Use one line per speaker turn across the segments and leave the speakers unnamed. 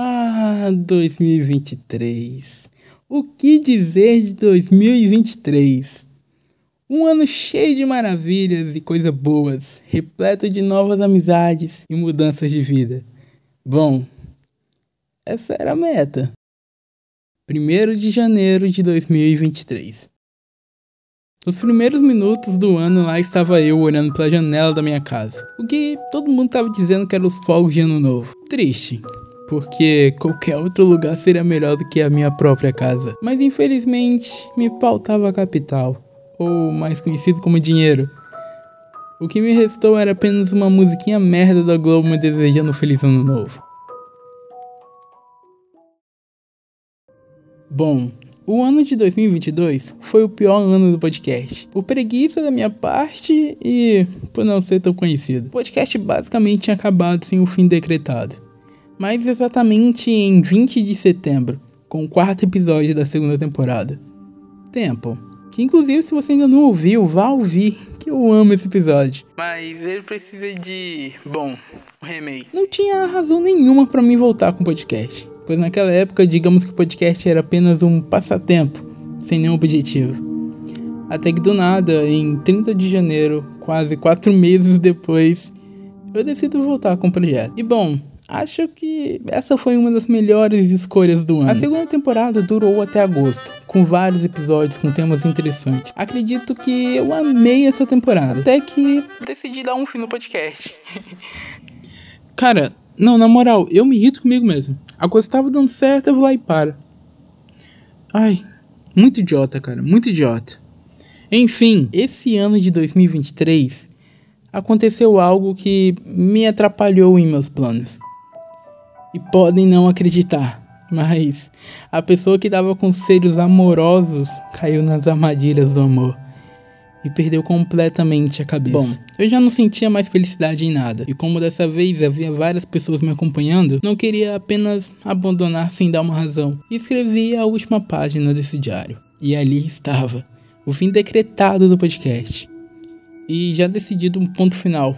Ah, 2023. O que dizer de 2023? Um ano cheio de maravilhas e coisas boas, repleto de novas amizades e mudanças de vida. Bom, essa era a meta. 1 de janeiro de 2023. Nos primeiros minutos do ano lá estava eu olhando pela janela da minha casa. O que todo mundo estava dizendo que eram os fogos de ano novo. Triste, porque qualquer outro lugar seria melhor do que a minha própria casa. Mas infelizmente me faltava capital, ou mais conhecido como dinheiro. O que me restou era apenas uma musiquinha merda da Globo me desejando um feliz ano novo. Bom, o ano de 2022 foi o pior ano do podcast, por preguiça da minha parte e por não ser tão conhecido. O podcast basicamente tinha acabado sem o fim decretado mas exatamente em 20 de setembro, com o quarto episódio da segunda temporada. Tempo. Que inclusive, se você ainda não ouviu, vá ouvir, que eu amo esse episódio. Mas ele precisa de. Bom, um remake. Não tinha razão nenhuma para mim voltar com o podcast, pois naquela época, digamos que o podcast era apenas um passatempo, sem nenhum objetivo. Até que do nada, em 30 de janeiro, quase quatro meses depois, eu decido voltar com o projeto. E bom, Acho que essa foi uma das melhores escolhas do ano. A segunda temporada durou até agosto, com vários episódios com temas interessantes. Acredito que eu amei essa temporada, até que decidi dar um fim no podcast. Cara, não, na moral, eu me irrito comigo mesmo. A coisa tava dando certo, eu vou lá e para. Ai, muito idiota, cara, muito idiota. Enfim, esse ano de 2023 aconteceu algo que me atrapalhou em meus planos e podem não acreditar, mas a pessoa que dava conselhos amorosos caiu nas armadilhas do amor e perdeu completamente a cabeça. Bom, eu já não sentia mais felicidade em nada, e como dessa vez havia várias pessoas me acompanhando, não queria apenas abandonar sem dar uma razão. E escrevi a última página desse diário. E ali estava, o fim decretado do podcast. E já decidido um ponto final.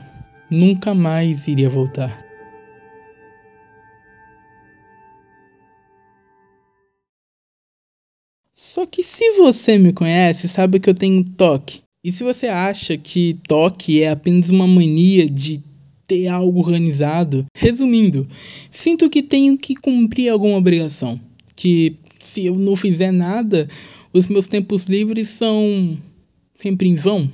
Nunca mais iria voltar. Só que se você me conhece, sabe que eu tenho toque. E se você acha que toque é apenas uma mania de ter algo organizado, resumindo, sinto que tenho que cumprir alguma obrigação. Que se eu não fizer nada, os meus tempos livres são sempre em vão.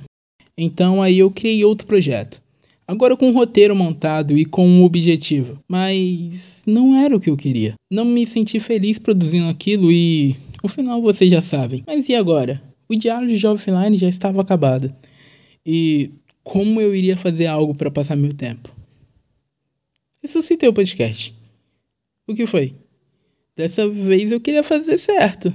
Então aí eu criei outro projeto. Agora com um roteiro montado e com um objetivo. Mas não era o que eu queria. Não me senti feliz produzindo aquilo e o final vocês já sabem. Mas e agora? O diário de Jovem Offline já estava acabado. E como eu iria fazer algo para passar meu tempo? Ressuscitei o podcast. O que foi? Dessa vez eu queria fazer certo.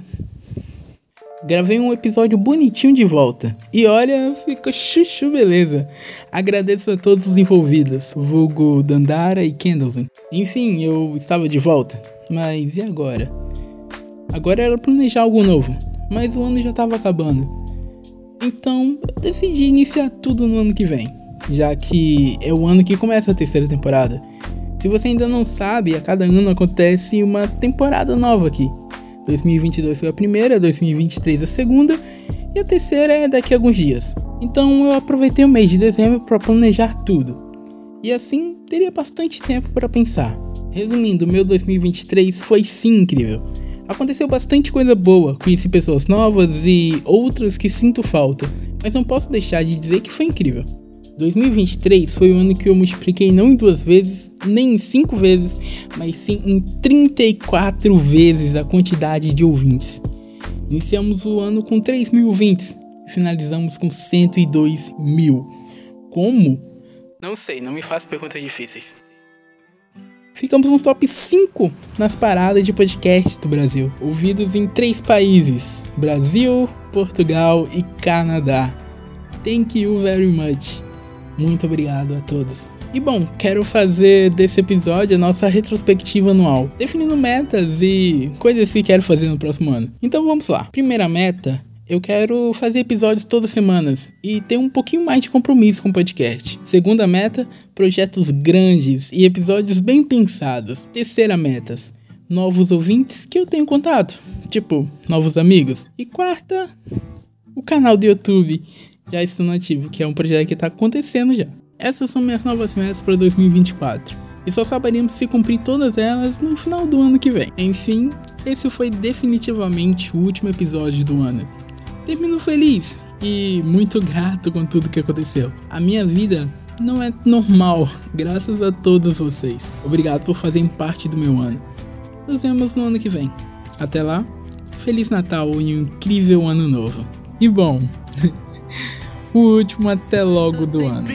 Gravei um episódio bonitinho de volta. E olha, ficou chuchu beleza. Agradeço a todos os envolvidos, vulgo Dandara e Kendallson. Enfim, eu estava de volta. Mas e agora? Agora era planejar algo novo, mas o ano já estava acabando. Então eu decidi iniciar tudo no ano que vem, já que é o ano que começa a terceira temporada. Se você ainda não sabe, a cada ano acontece uma temporada nova aqui. 2022 foi a primeira, 2023 a segunda e a terceira é daqui a alguns dias. Então eu aproveitei o mês de dezembro para planejar tudo. E assim teria bastante tempo para pensar. Resumindo, meu 2023 foi sim incrível. Aconteceu bastante coisa boa, conheci pessoas novas e outras que sinto falta, mas não posso deixar de dizer que foi incrível. 2023 foi o ano que eu multipliquei não em duas vezes, nem em cinco vezes, mas sim em 34 vezes a quantidade de ouvintes. Iniciamos o ano com 3 mil ouvintes e finalizamos com 102 mil. Como? Não sei, não me faça perguntas difíceis ficamos no top 5 nas paradas de podcast do Brasil, ouvidos em três países: Brasil, Portugal e Canadá. Thank you very much. Muito obrigado a todos. E bom, quero fazer desse episódio a nossa retrospectiva anual, definindo metas e coisas que quero fazer no próximo ano. Então vamos lá. Primeira meta eu quero fazer episódios todas as semanas e ter um pouquinho mais de compromisso com o podcast. Segunda meta, projetos grandes e episódios bem pensados. Terceira meta, novos ouvintes que eu tenho contato, tipo, novos amigos. E quarta, o canal do YouTube já está ativo, que é um projeto que está acontecendo já. Essas são minhas novas metas para 2024. E só saberemos se cumprir todas elas no final do ano que vem. Enfim, esse foi definitivamente o último episódio do ano. Termino feliz e muito grato com tudo que aconteceu. A minha vida não é normal, graças a todos vocês. Obrigado por fazerem parte do meu ano. Nos vemos no ano que vem. Até lá, Feliz Natal e um incrível ano novo. E bom, o último até logo do ano.